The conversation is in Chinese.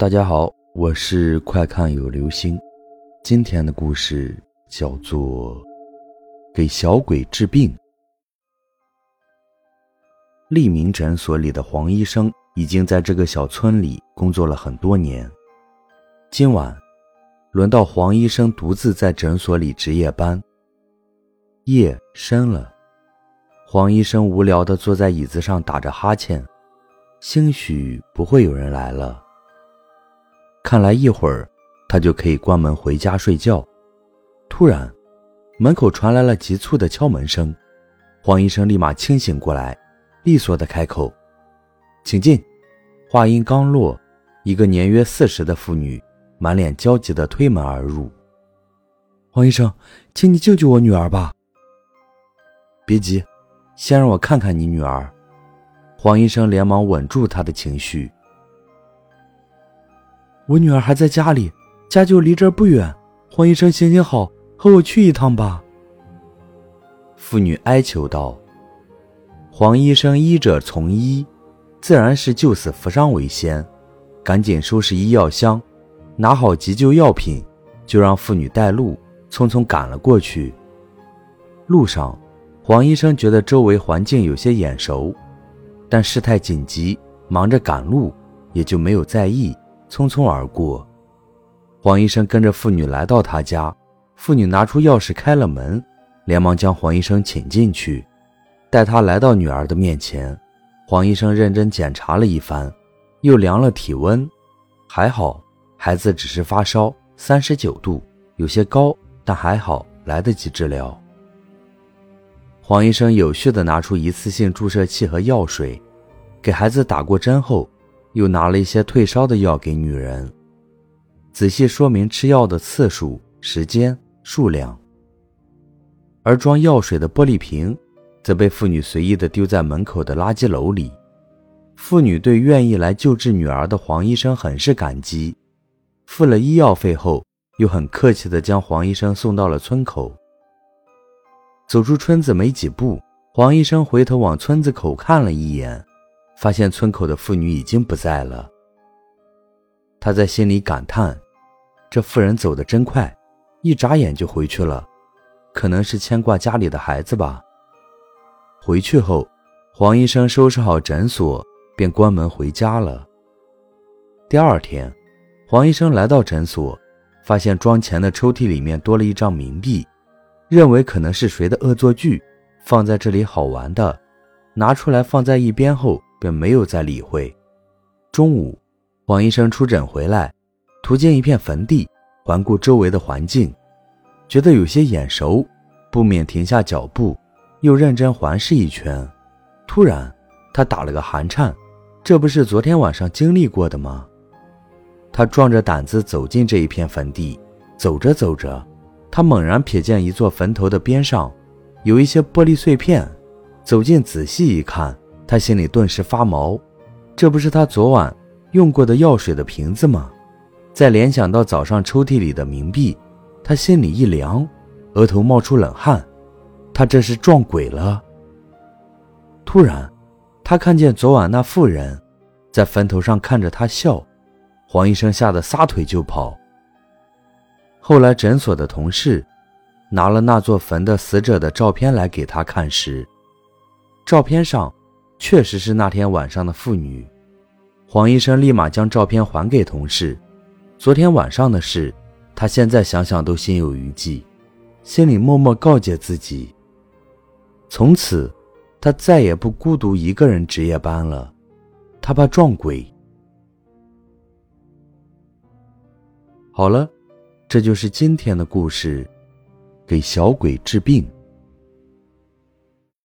大家好，我是快看有流星。今天的故事叫做《给小鬼治病》。利民诊所里的黄医生已经在这个小村里工作了很多年。今晚，轮到黄医生独自在诊所里值夜班。夜深了，黄医生无聊地坐在椅子上打着哈欠，兴许不会有人来了。看来一会儿他就可以关门回家睡觉。突然，门口传来了急促的敲门声，黄医生立马清醒过来，利索的开口：“请进。”话音刚落，一个年约四十的妇女满脸焦急地推门而入。“黄医生，请你救救我女儿吧。”“别急，先让我看看你女儿。”黄医生连忙稳住她的情绪。我女儿还在家里，家就离这儿不远。黄医生，行行好，和我去一趟吧。”妇女哀求道。黄医生医者从医，自然是救死扶伤为先，赶紧收拾医药箱，拿好急救药品，就让妇女带路，匆匆赶了过去。路上，黄医生觉得周围环境有些眼熟，但事态紧急，忙着赶路，也就没有在意。匆匆而过，黄医生跟着妇女来到他家，妇女拿出钥匙开了门，连忙将黄医生请进去，带他来到女儿的面前。黄医生认真检查了一番，又量了体温，还好，孩子只是发烧，三十九度，有些高，但还好，来得及治疗。黄医生有序地拿出一次性注射器和药水，给孩子打过针后。又拿了一些退烧的药给女人，仔细说明吃药的次数、时间、数量。而装药水的玻璃瓶，则被妇女随意地丢在门口的垃圾篓里。妇女对愿意来救治女儿的黄医生很是感激，付了医药费后，又很客气地将黄医生送到了村口。走出村子没几步，黄医生回头往村子口看了一眼。发现村口的妇女已经不在了，他在心里感叹：“这妇人走得真快，一眨眼就回去了，可能是牵挂家里的孩子吧。”回去后，黄医生收拾好诊所，便关门回家了。第二天，黄医生来到诊所，发现装钱的抽屉里面多了一张冥币，认为可能是谁的恶作剧，放在这里好玩的，拿出来放在一边后。便没有再理会。中午，黄医生出诊回来，途经一片坟地，环顾周围的环境，觉得有些眼熟，不免停下脚步，又认真环视一圈。突然，他打了个寒颤，这不是昨天晚上经历过的吗？他壮着胆子走进这一片坟地，走着走着，他猛然瞥见一座坟头的边上有一些玻璃碎片，走近仔细一看。他心里顿时发毛，这不是他昨晚用过的药水的瓶子吗？再联想到早上抽屉里的冥币，他心里一凉，额头冒出冷汗。他这是撞鬼了。突然，他看见昨晚那妇人在坟头上看着他笑，黄医生吓得撒腿就跑。后来诊所的同事拿了那座坟的死者的照片来给他看时，照片上。确实是那天晚上的妇女，黄医生立马将照片还给同事。昨天晚上的事，他现在想想都心有余悸，心里默默告诫自己：从此，他再也不孤独一个人值夜班了。他怕撞鬼。好了，这就是今天的故事，给小鬼治病。